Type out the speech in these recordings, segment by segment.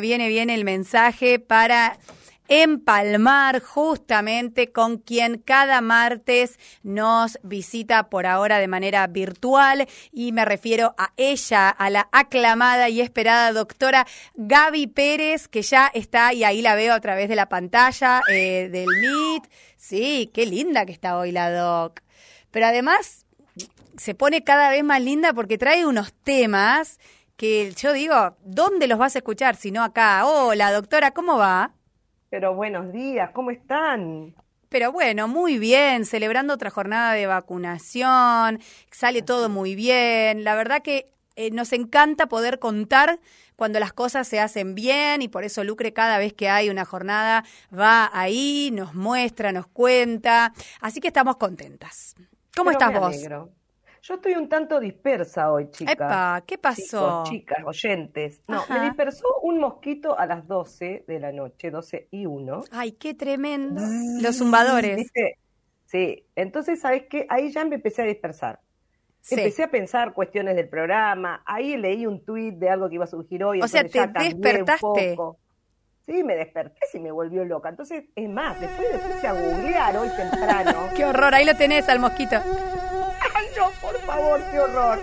Viene bien el mensaje para empalmar justamente con quien cada martes nos visita por ahora de manera virtual y me refiero a ella, a la aclamada y esperada doctora Gaby Pérez, que ya está y ahí la veo a través de la pantalla eh, del Meet. Sí, qué linda que está hoy la doc. Pero además se pone cada vez más linda porque trae unos temas que yo digo, ¿dónde los vas a escuchar si no acá? Hola, doctora, ¿cómo va? Pero buenos días, ¿cómo están? Pero bueno, muy bien, celebrando otra jornada de vacunación, sale todo muy bien. La verdad que eh, nos encanta poder contar cuando las cosas se hacen bien y por eso Lucre cada vez que hay una jornada va ahí, nos muestra, nos cuenta. Así que estamos contentas. ¿Cómo estás vos? Yo estoy un tanto dispersa hoy, chicas. Epa, ¿qué pasó? chicas, oyentes. No, me dispersó un mosquito a las 12 de la noche, 12 y 1. Ay, qué tremendo. Los zumbadores. Sí, entonces, ¿sabes qué? Ahí ya me empecé a dispersar. Empecé a pensar cuestiones del programa, ahí leí un tuit de algo que iba a surgir hoy. O sea, te despertaste. Sí, me desperté y me volvió loca. Entonces, es más, después me puse a googlear hoy temprano. Qué horror, ahí lo tenés al mosquito por favor, qué horror.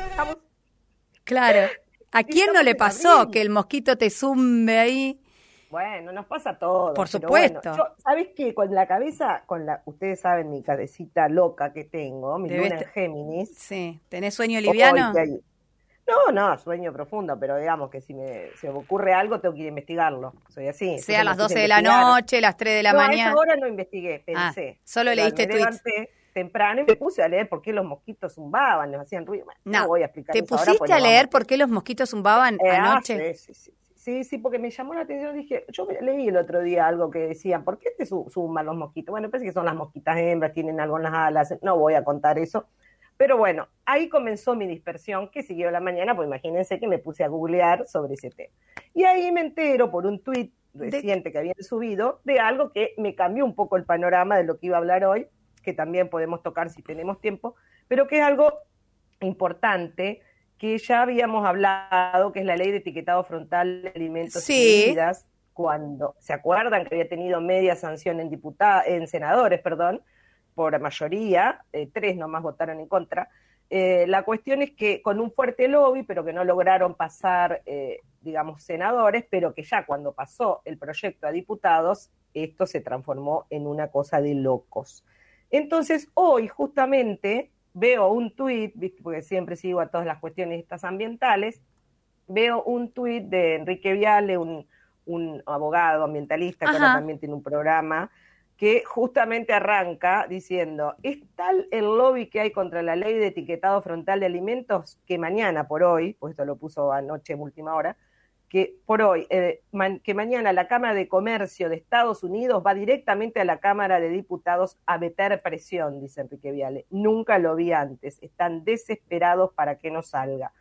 Claro. ¿A quién no le pasó que el mosquito te zumbe ahí? Bueno, nos pasa todo. Por supuesto. ¿Sabes qué? Con la cabeza, con la, ustedes saben mi cabecita loca que tengo, mi luna en Géminis. Sí. ¿Tenés sueño liviano? No, no, sueño profundo, pero digamos que si me, se me ocurre algo tengo que ir a investigarlo. Soy así. Sea a las 12 de la noche, las 3 de la mañana. A esa hora no investigué, ah, pensé. solo leíste tweets temprano y me puse a leer por qué los mosquitos zumbaban, nos hacían ruido. no, voy a explicar. ¿Te pusiste a leer por qué los mosquitos zumbaban eh, ah, anoche? sí, sí, sí, sí, porque me llamó la atención. Dije, yo leí el otro día algo que decían, ¿por qué te zumban los mosquitos? Bueno, parece que son las mosquitas hembras, tienen algo en las alas. No voy a contar eso. Pero bueno, ahí comenzó mi dispersión que siguió la mañana, pues imagínense que me puse a googlear sobre ese tema. Y ahí me entero por un tuit reciente que habían subido de algo que me cambió un poco el panorama de lo que iba a hablar hoy, que también podemos tocar si tenemos tiempo, pero que es algo importante que ya habíamos hablado, que es la ley de etiquetado frontal de alimentos y bebidas, cuando se acuerdan que había tenido media sanción en diputados, en senadores, perdón, por mayoría, eh, tres nomás votaron en contra. Eh, la cuestión es que con un fuerte lobby, pero que no lograron pasar, eh, digamos, senadores, pero que ya cuando pasó el proyecto a diputados, esto se transformó en una cosa de locos. Entonces, hoy justamente veo un tuit, porque siempre sigo a todas las cuestiones estas ambientales, veo un tuit de Enrique Viale, un, abogado ambientalista que ahora también tiene un programa, que justamente arranca diciendo, es tal el lobby que hay contra la ley de etiquetado frontal de alimentos que mañana por hoy, pues esto lo puso anoche en última hora, que por hoy, eh, que mañana la Cámara de Comercio de Estados Unidos va directamente a la Cámara de Diputados a meter presión, dice Enrique Viale. Nunca lo vi antes. Están desesperados para que no salga.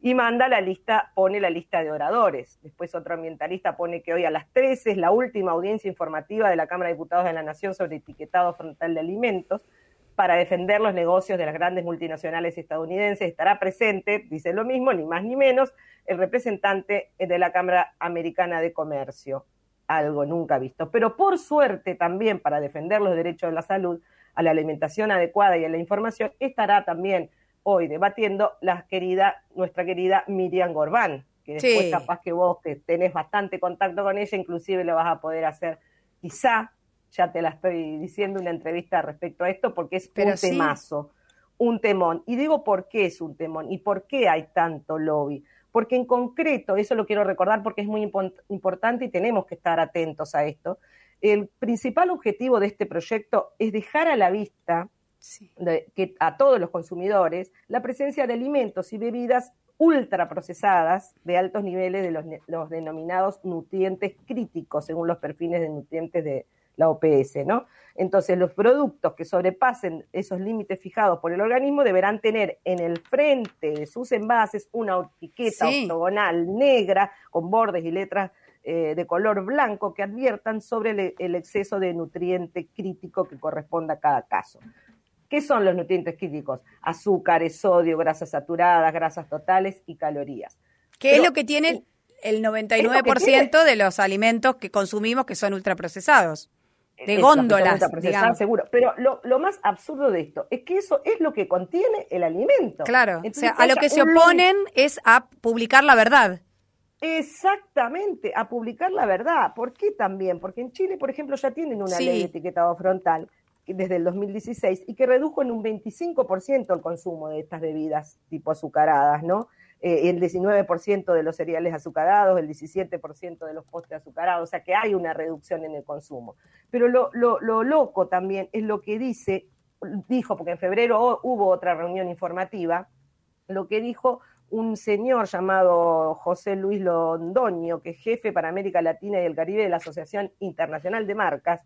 Y manda la lista, pone la lista de oradores. Después otro ambientalista pone que hoy a las 13 es la última audiencia informativa de la Cámara de Diputados de la Nación sobre etiquetado frontal de alimentos para defender los negocios de las grandes multinacionales estadounidenses. Estará presente, dice lo mismo, ni más ni menos, el representante de la Cámara Americana de Comercio. Algo nunca visto. Pero por suerte también para defender los derechos de la salud, a la alimentación adecuada y a la información, estará también hoy debatiendo la querida, nuestra querida Miriam Gorbán, que después capaz que vos que tenés bastante contacto con ella, inclusive lo vas a poder hacer quizá ya te la estoy diciendo una entrevista respecto a esto, porque es un temazo, un temón. Y digo por qué es un temón y por qué hay tanto lobby. Porque en concreto, eso lo quiero recordar porque es muy importante y tenemos que estar atentos a esto. El principal objetivo de este proyecto es dejar a la vista que, a todos los consumidores la presencia de alimentos y bebidas ultraprocesadas de altos niveles de los, los, denominados nutrientes críticos, según los perfiles de nutrientes de, la OPS, ¿no? Entonces, los productos que sobrepasen esos límites fijados por el organismo deberán tener en el frente de sus envases una etiqueta octogonal negra con bordes y letras eh, de color blanco que adviertan sobre el, exceso de nutriente crítico que corresponda a cada caso. ¿Qué son los nutrientes críticos? Azúcares, sodio, grasas saturadas, grasas totales y calorías. ¿Qué es lo que tiene el 99% de los alimentos que consumimos que son ultraprocesados. De góndolas, digamos. seguro. Pero lo, lo, más absurdo de esto es que eso es lo que contiene el alimento. Claro, o sea, a lo que se oponen es a publicar la verdad. Exactamente, a publicar la verdad. ¿Por qué también? Porque en Chile, por ejemplo, ya tienen una ley de etiquetado frontal desde el 2016 y que redujo en un 25% el consumo de estas bebidas tipo azucaradas, ¿no? Eh, el 19% de los cereales azucarados, el 17% de los postres azucarados, o sea que hay una reducción en el consumo. Pero lo, lo, lo loco también es lo que dice, dijo, porque en febrero hubo otra reunión informativa, lo que dijo un señor llamado José Luis Londoño, que es jefe para América Latina y el Caribe de la Asociación Internacional de Marcas,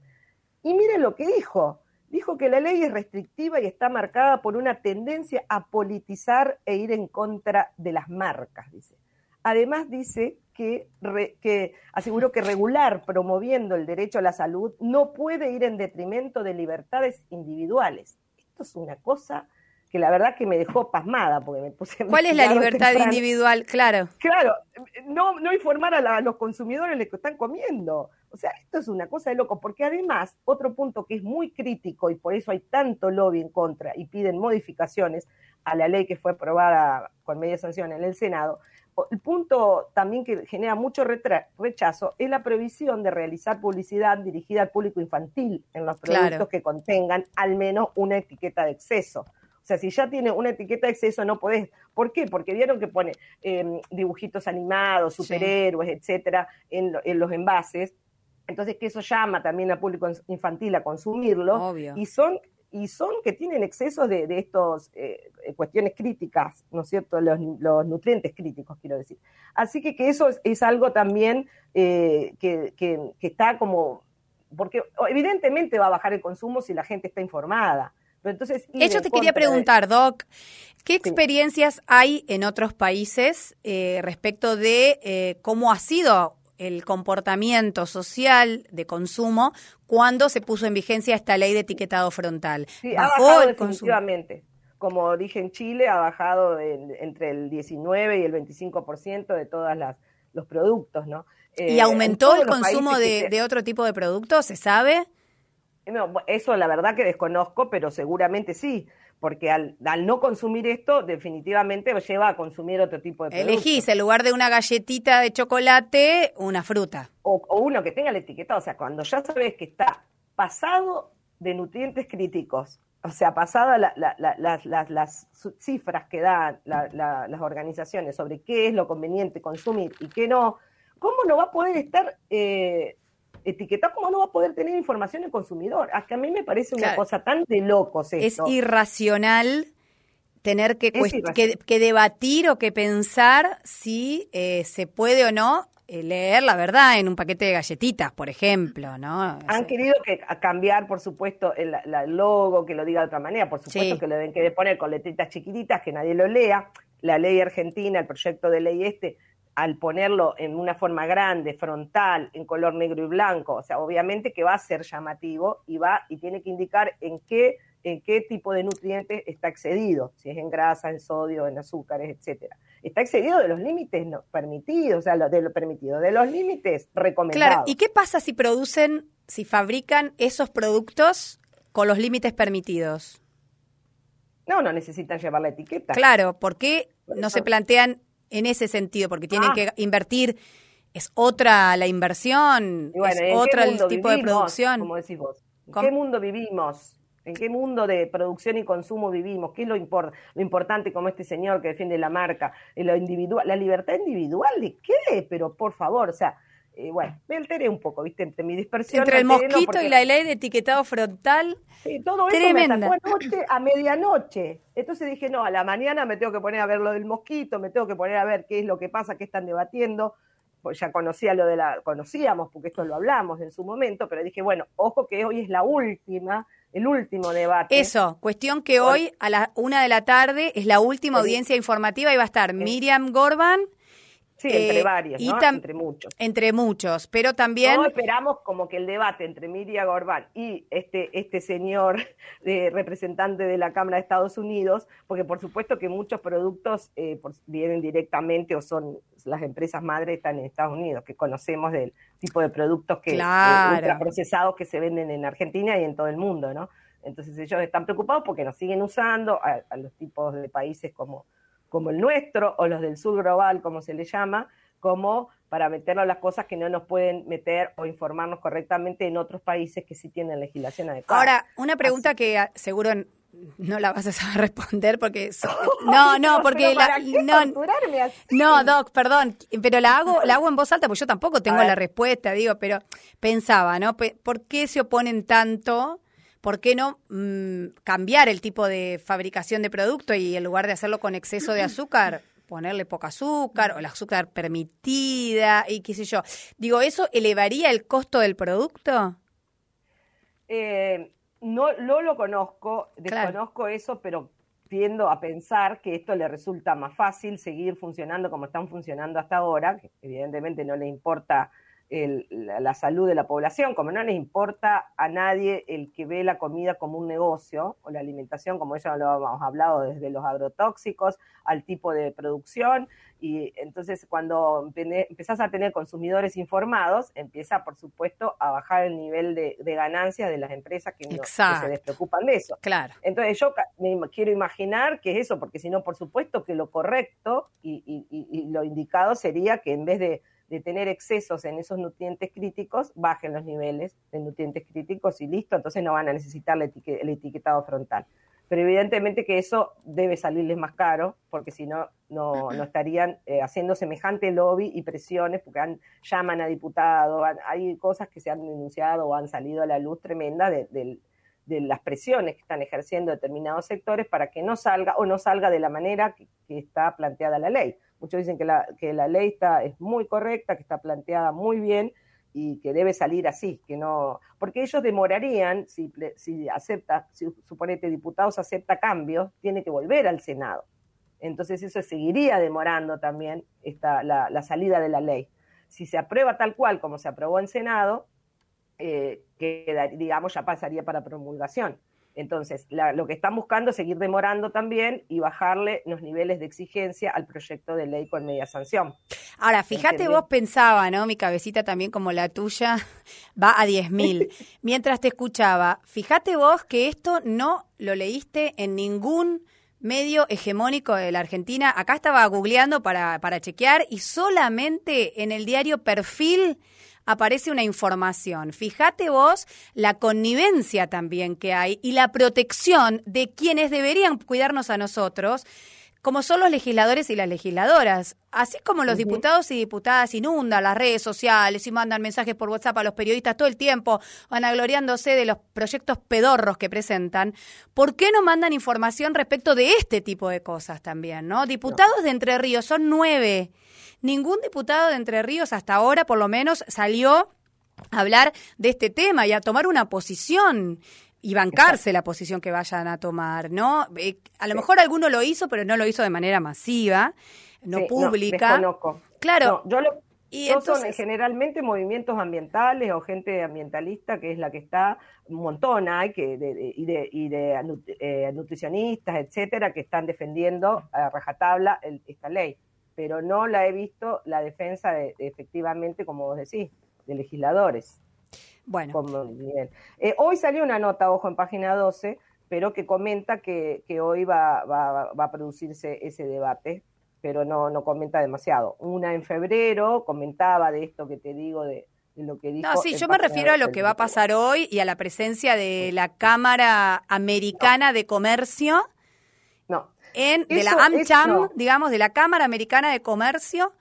y miren lo que dijo dijo que la ley es restrictiva y está marcada por una tendencia a politizar e ir en contra de las marcas, dice. Además dice que, que, aseguró que regular promoviendo el derecho a la salud no puede ir en detrimento de libertades individuales. Esto es una cosa que la verdad que me dejó pasmada porque me puse... ¿Cuál es la libertad individual? Claro. Claro, no, no informar a, los consumidores de que están comiendo. O sea, esto es una cosa de loco, porque además, otro punto que es muy crítico y por eso hay tanto lobby en contra y piden modificaciones a la ley que fue aprobada con media sanción en el Senado, el punto también que genera mucho rechazo es la prohibición de realizar publicidad dirigida al público infantil en los productos que contengan al menos una etiqueta de exceso. O sea, si ya tiene una etiqueta de exceso, no podés. ¿Por qué? Porque vieron que pone em, dibujitos animados, superhéroes, etcétera, en, en los envases entonces, que eso llama también al público infantil a consumirlo. Y son y son que tienen exceso de, de estos eh, cuestiones críticas, ¿no es cierto? Los, nutrientes críticos, quiero decir. Así que, que eso es, algo también eh, que, que, está como, porque evidentemente va a bajar el consumo si la gente está informada. Pero entonces, Eso te quería preguntar, Doc. ¿Qué experiencias hay en otros países eh, respecto de cómo ha sido el comportamiento social de consumo cuando se puso en vigencia esta ley de etiquetado frontal. Sí, ha bajado definitivamente. Como dije en Chile, ha bajado entre el 19 y el 25% de todos los productos, ¿no? ¿Y eh, aumentó el consumo de, otro tipo de productos? ¿Se sabe? No, eso la verdad que desconozco, pero seguramente sí porque al, no consumir esto definitivamente lleva a consumir otro tipo de productos. Elegís, en lugar de una galletita de chocolate, una fruta. O, uno que tenga la etiqueta, o sea, cuando ya sabes que está pasado de nutrientes críticos, o sea, pasada las, cifras que dan las organizaciones sobre qué es lo conveniente consumir y qué no, ¿cómo no va a poder estar... Eh, etiquetado, ¿cómo no va a poder tener información el consumidor? Hasta a mí me parece una cosa tan de locos esto. Es irracional tener que, que, debatir o que pensar si eh, se puede o no eh, leer la verdad en un paquete de galletitas, por ejemplo, ¿no? Han querido que, cambiar, por supuesto, el, logo, que lo diga de otra manera, por supuesto que lo deben que poner con letritas chiquititas, que nadie lo lea. La ley argentina, el proyecto de ley este, al ponerlo en una forma grande, frontal, en color negro y blanco, o sea, obviamente que va a ser llamativo y va y tiene que indicar en qué en qué tipo de nutrientes está excedido, si es en grasa, en sodio, en azúcares, etcétera. Está excedido de los límites no, permitidos, o sea, de lo permitido, de los límites recomendados. Claro, ¿y qué pasa si producen, si fabrican esos productos con los límites permitidos? No, no necesitan llevar la etiqueta. Claro, ¿por qué no se plantean en ese sentido, porque tienen ah. que invertir, es otra la inversión, es otro el tipo de producción. Como decís vos. ¿En qué mundo vivimos? ¿En qué mundo de producción y consumo vivimos? ¿Qué es lo, lo importante como este señor que defiende la marca? Lo individual, ¿La libertad individual de qué? Pero por favor, o sea, eh, bueno, me alteré un poco, ¿viste? Entre mi dispersión. Entre el mosquito y la ley de etiquetado frontal. Sí, todo eso me atacó anoche a medianoche. Entonces dije, no, a la mañana me tengo que poner a ver lo del mosquito, me tengo que poner a ver qué es lo que pasa, qué están debatiendo. Pues ya conocía lo de la, conocíamos, porque esto lo hablamos en su momento, pero dije, bueno, ojo que hoy es la última, el último debate. Eso, cuestión que hoy a la una de la tarde es la última audiencia informativa y va a estar Miriam Gorban Sí, entre eh, varios, y entre muchos. Entre muchos, pero también... No esperamos como que el debate entre Miriam Gorbán y este, este señor de representante de la Cámara de Estados Unidos, porque por supuesto que muchos productos eh, vienen directamente o son las empresas madres están en Estados Unidos, que conocemos del tipo de productos que claro. procesados que se venden en Argentina y en todo el mundo, ¿no? Entonces ellos están preocupados porque nos siguen usando a los tipos de países como como el nuestro o los del sur global, como se le llama, como para meternos las cosas que no nos pueden meter o informarnos correctamente en otros países que sí tienen legislación adecuada. Ahora, una pregunta que ah, seguro no la vas a saber responder porque no no porque la, no no doc perdón pero la hago la hago en voz alta porque yo tampoco tengo la respuesta digo pero pensaba no por qué se oponen tanto ¿por qué no mm, cambiar el tipo de fabricación de producto y en lugar de hacerlo con exceso de azúcar, ponerle poca azúcar o el azúcar permitida y qué sé yo? Digo, ¿eso elevaría el costo del producto? Eh, no, no lo conozco, desconozco eso, pero tiendo a pensar que esto le resulta más fácil seguir funcionando como están funcionando hasta ahora, que evidentemente no le importa la, salud de la población, como no les importa a nadie el que ve la comida como un negocio o la alimentación, como ya lo hemos hablado, desde los agrotóxicos al tipo de producción. Y entonces cuando empezás a tener consumidores informados, empieza, por supuesto, a bajar el nivel de, ganancias de las empresas que, se despreocupan de eso. Claro. Entonces yo me quiero imaginar que es eso, porque si no, por supuesto que lo correcto y lo indicado sería que en vez de de tener excesos en esos nutrientes críticos, bajen los niveles de nutrientes críticos y listo, entonces no van a necesitar el etiquetado frontal. Pero evidentemente que eso debe salirles más caro, porque si no, no, estarían eh, haciendo semejante lobby y presiones, porque llaman a diputados, hay cosas que se han denunciado o han salido a la luz tremenda de, las presiones que están ejerciendo determinados sectores para que no salga o no salga de la manera que está planteada la ley. Muchos dicen que la, que la ley está, es muy correcta, que está planteada muy bien y que debe salir así, que no, porque ellos demorarían, si, si acepta, si suponete diputados acepta cambios, tiene que volver al Senado. Entonces eso seguiría demorando también esta, la, salida de la ley. Si se aprueba tal cual como se aprobó en Senado, eh, digamos ya pasaría para promulgación. Entonces, lo que están buscando es seguir demorando también y bajarle los niveles de exigencia al proyecto de ley con media sanción. Ahora, fíjate, vos pensaba, ¿no? Mi cabecita también como la tuya va a 10.000. Mientras te escuchaba, fíjate vos que esto no lo leíste en ningún medio hegemónico de la Argentina. Acá estaba googleando para, para chequear y solamente en el diario Perfil aparece una información. Fíjate vos la connivencia también que hay y la protección de quienes deberían cuidarnos a nosotros como son los legisladores y las legisladoras. Así como los diputados y diputadas inundan las redes sociales y mandan mensajes por WhatsApp a los periodistas todo el tiempo, vanagloriándose de los proyectos pedorros que presentan, ¿por qué no mandan información respecto de este tipo de cosas también? ¿no? Diputados de Entre Ríos son nueve ningún diputado de Entre Ríos hasta ahora, por lo menos, salió a hablar de este tema y a tomar una posición y bancarse la posición que vayan a tomar, ¿no? Eh, a lo mejor alguno lo hizo, pero no lo hizo de manera masiva, no pública. Claro. yo lo, y son generalmente movimientos ambientales o gente ambientalista que es la que está un montón hay que y de, y de eh, nutricionistas etcétera que están defendiendo a rajatabla esta ley pero no la he visto la defensa de, efectivamente, como vos decís, de legisladores. Bueno. Eh, hoy salió una nota, ojo, en página 12, pero que comenta que, hoy va, va, a producirse ese debate, pero no, no comenta demasiado. Una en febrero comentaba de esto que te digo, de, lo que dijo. No, sí, yo me refiero a lo que va a pasar hoy y a la presencia de la Cámara Americana de Comercio. No, en, de la AmCham, digamos, de la Cámara Americana de Comercio,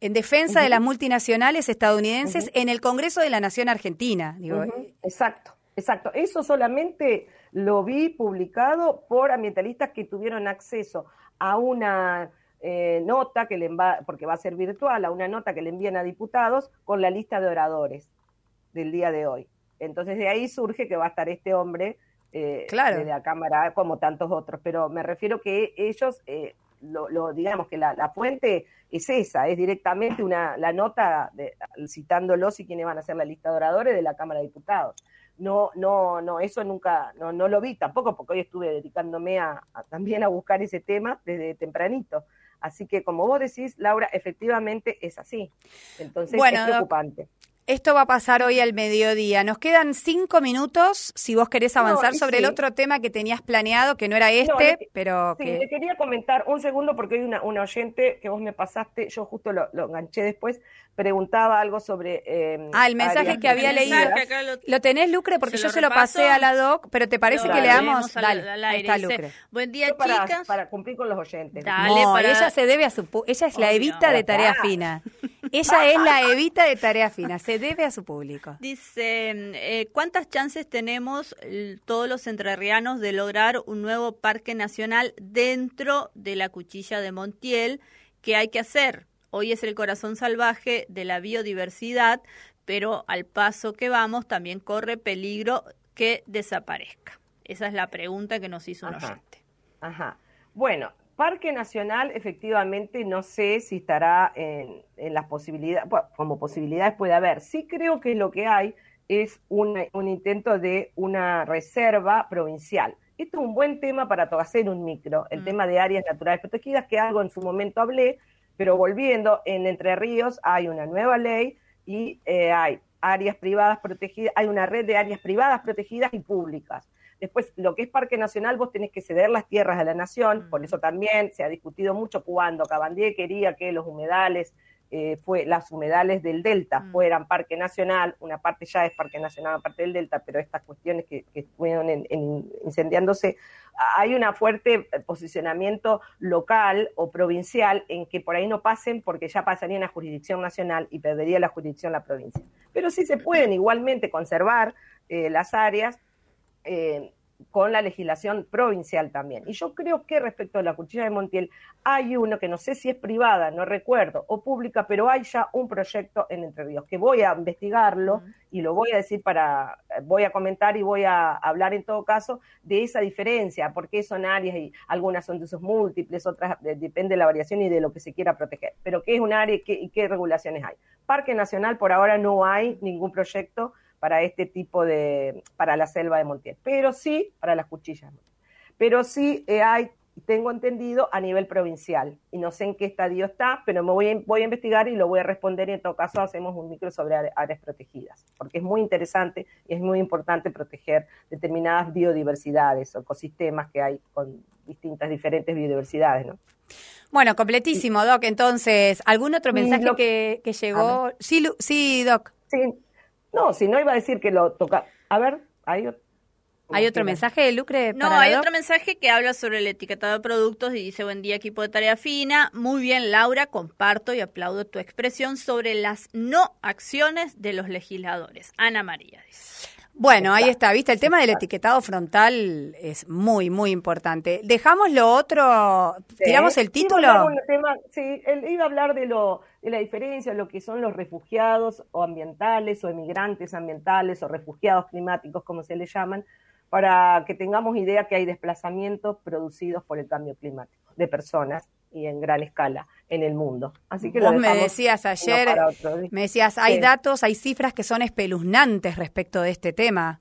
en defensa de las multinacionales estadounidenses en el Congreso de la Nación Argentina. Digo. Exacto, exacto. Eso solamente lo vi publicado por ambientalistas que tuvieron acceso a una eh, nota que le va, porque va a ser virtual, a una nota que le envían a diputados con la lista de oradores del día de hoy. Entonces de ahí surge que va a estar este hombre eh, claro. de la Cámara, como tantos otros, pero me refiero que ellos, eh, lo, digamos que la, fuente es esa, es directamente una, la nota de, citándolos y quienes van a ser la lista de oradores de la Cámara de Diputados. No, no, no, eso nunca, no, no lo vi tampoco, porque hoy estuve dedicándome a, también a buscar ese tema desde tempranito. Así que como vos decís, Laura, efectivamente es así. Entonces es preocupante. Esto va a pasar hoy al mediodía. Nos quedan cinco minutos si vos querés avanzar sobre el otro tema que tenías planeado, que no era este, pero sí, que... te quería comentar un segundo porque hay una, una oyente que vos me pasaste, yo justo lo, lo enganché después, preguntaba algo sobre... Eh, ah, el mensaje que había leído. Lo, tenés, Lucre? Porque yo se lo pasé a la doc, pero ¿te parece que leamos? Dale, ahí está Lucre. Buen día, chicas. Para cumplir con los oyentes. Dale, no, ella se debe a su... Ella es la evita de tarea fina. Ella es la evita de tarea fina, se debe a su público. Dice, eh, ¿cuántas chances tenemos todos los entrerrianos de lograr un nuevo parque nacional dentro de la cuchilla de Montiel? ¿Qué hay que hacer? Hoy es el corazón salvaje de la biodiversidad, pero al paso que vamos también corre peligro que desaparezca. Esa es la pregunta que nos hizo un oyente. Ajá. Bueno, Parque Nacional efectivamente no sé si estará en, las posibilidades, como posibilidades puede haber. Sí creo que lo que hay es un, intento de una reserva provincial. Esto es un buen tema para hacer un micro, el mm. tema de áreas naturales protegidas, que algo en su momento hablé, pero volviendo, en Entre Ríos hay una nueva ley y eh, hay áreas privadas protegidas, hay una red de áreas privadas protegidas y públicas. Después, lo que es Parque Nacional, vos tenés que ceder las tierras a la nación, por eso también se ha discutido mucho cuando Cabandier quería que los humedales, eh, fue, las humedales del Delta mm. fueran Parque Nacional, una parte ya es Parque Nacional, una parte del Delta, pero estas cuestiones que, que estuvieron incendiándose, hay un fuerte posicionamiento local o provincial en que por ahí no pasen porque ya pasarían a jurisdicción nacional y perdería la jurisdicción la provincia. Pero sí se pueden igualmente conservar eh, las áreas eh, con la legislación provincial también. Y yo creo que respecto a la cuchilla de Montiel, hay uno que no sé si es privada, no recuerdo, o pública, pero hay ya un proyecto en Entre Ríos, que voy a investigarlo y lo voy a decir para, voy a comentar y voy a hablar en todo caso de esa diferencia, porque son áreas y algunas son de usos múltiples, otras depende de la variación y de lo que se quiera proteger. Pero qué es un área y qué, y qué regulaciones hay. Parque Nacional por ahora no hay ningún proyecto para este tipo de, para la selva de Montiel, pero sí para las cuchillas. Pero sí eh, hay, tengo entendido, a nivel provincial, y no sé en qué estadio está, pero me voy a, voy a investigar y lo voy a responder y en todo caso hacemos un micro sobre áreas protegidas, porque es muy interesante y es muy importante proteger determinadas biodiversidades o ecosistemas que hay con distintas, diferentes biodiversidades, ¿no? Bueno, completísimo, Doc. Entonces, ¿algún otro mensaje que, que, llegó? Sí, sí, Doc. Sí, no, si no iba a decir que lo toca. A ver, hay otro. ¿Hay otro mensaje de Lucre? No, hay otro mensaje que habla sobre el etiquetado de productos y dice, buen día equipo de tarea fina. Muy bien, Laura, comparto y aplaudo tu expresión sobre las no acciones de los legisladores. Ana María dice. Bueno, ahí está, viste, el tema del etiquetado frontal es muy, muy importante. Dejamos lo otro, tiramos el título. sí, él iba a hablar de, lo, de la diferencia, lo que son los refugiados o ambientales o emigrantes ambientales o refugiados climáticos, como se les llaman, para que tengamos idea que hay desplazamientos producidos por el cambio climático de personas y en gran escala en el mundo. Así que Vos me decías ayer, me decías, hay datos, hay cifras que son espeluznantes respecto de este tema.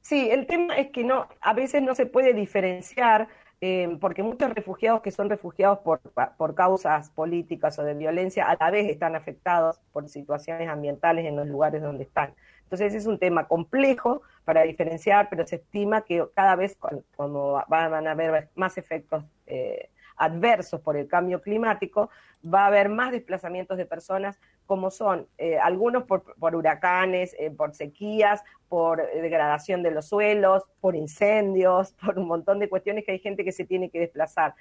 Sí, el tema es que no, a veces no se puede diferenciar eh, porque muchos refugiados que son refugiados por, por causas políticas o de violencia a la vez están afectados por situaciones ambientales en los lugares donde están. Entonces es un tema complejo para diferenciar, pero se estima que cada vez cuando van a haber más efectos eh, adversos por el cambio climático, va a haber más desplazamientos de personas, como son eh, algunos por, huracanes, eh, por sequías, por eh, degradación de los suelos, por incendios, por un montón de cuestiones que hay gente que se tiene que desplazar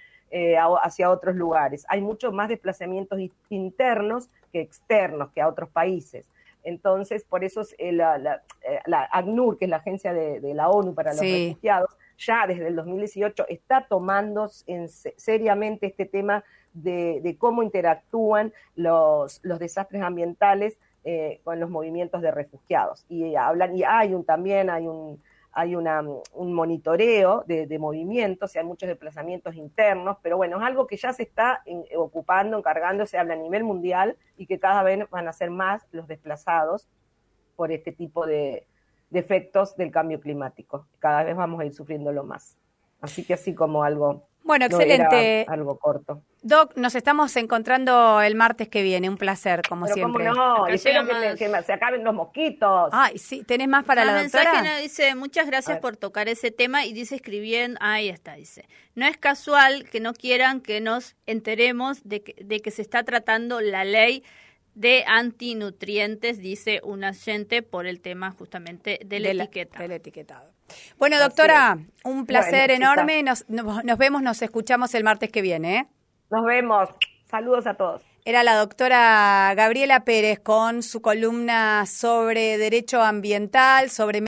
hacia otros lugares. Hay muchos más desplazamientos internos que externos, que a otros países. Entonces, por eso la, ACNUR, que es la agencia de, la ONU para los refugiados, ya desde el 2018 está tomando en, seriamente este tema de, cómo interactúan los, desastres ambientales eh, con los movimientos de refugiados. Y hablan, y hay un también, hay un hay una, un monitoreo de, movimientos, hay muchos desplazamientos internos, pero bueno, es algo que ya se está ocupando, encargando, se habla a nivel mundial y que cada vez van a ser más los desplazados por este tipo de, de efectos del cambio climático. Cada vez vamos a ir sufriéndolo más. Así que así como algo bueno, excelente. algo corto. Doc, nos estamos encontrando el martes que viene. Un placer, como Pero siempre. Cómo no, espero que, que, se acaben los mosquitos. Ay, sí, ¿tenés más para la doctora? mensaje dice, muchas gracias por tocar ese tema y dice escribiendo, ahí está, dice, no es casual que no quieran que nos enteremos de que, de que se está tratando la ley de antinutrientes, dice un agente por el tema justamente del de etiqueta. del etiquetado. Bueno, doctora, un placer enorme. Nos, nos, vemos, nos escuchamos el martes que viene. ¿eh? Nos vemos. Saludos a todos. Era la doctora Gabriela Pérez con su columna sobre derecho ambiental, sobre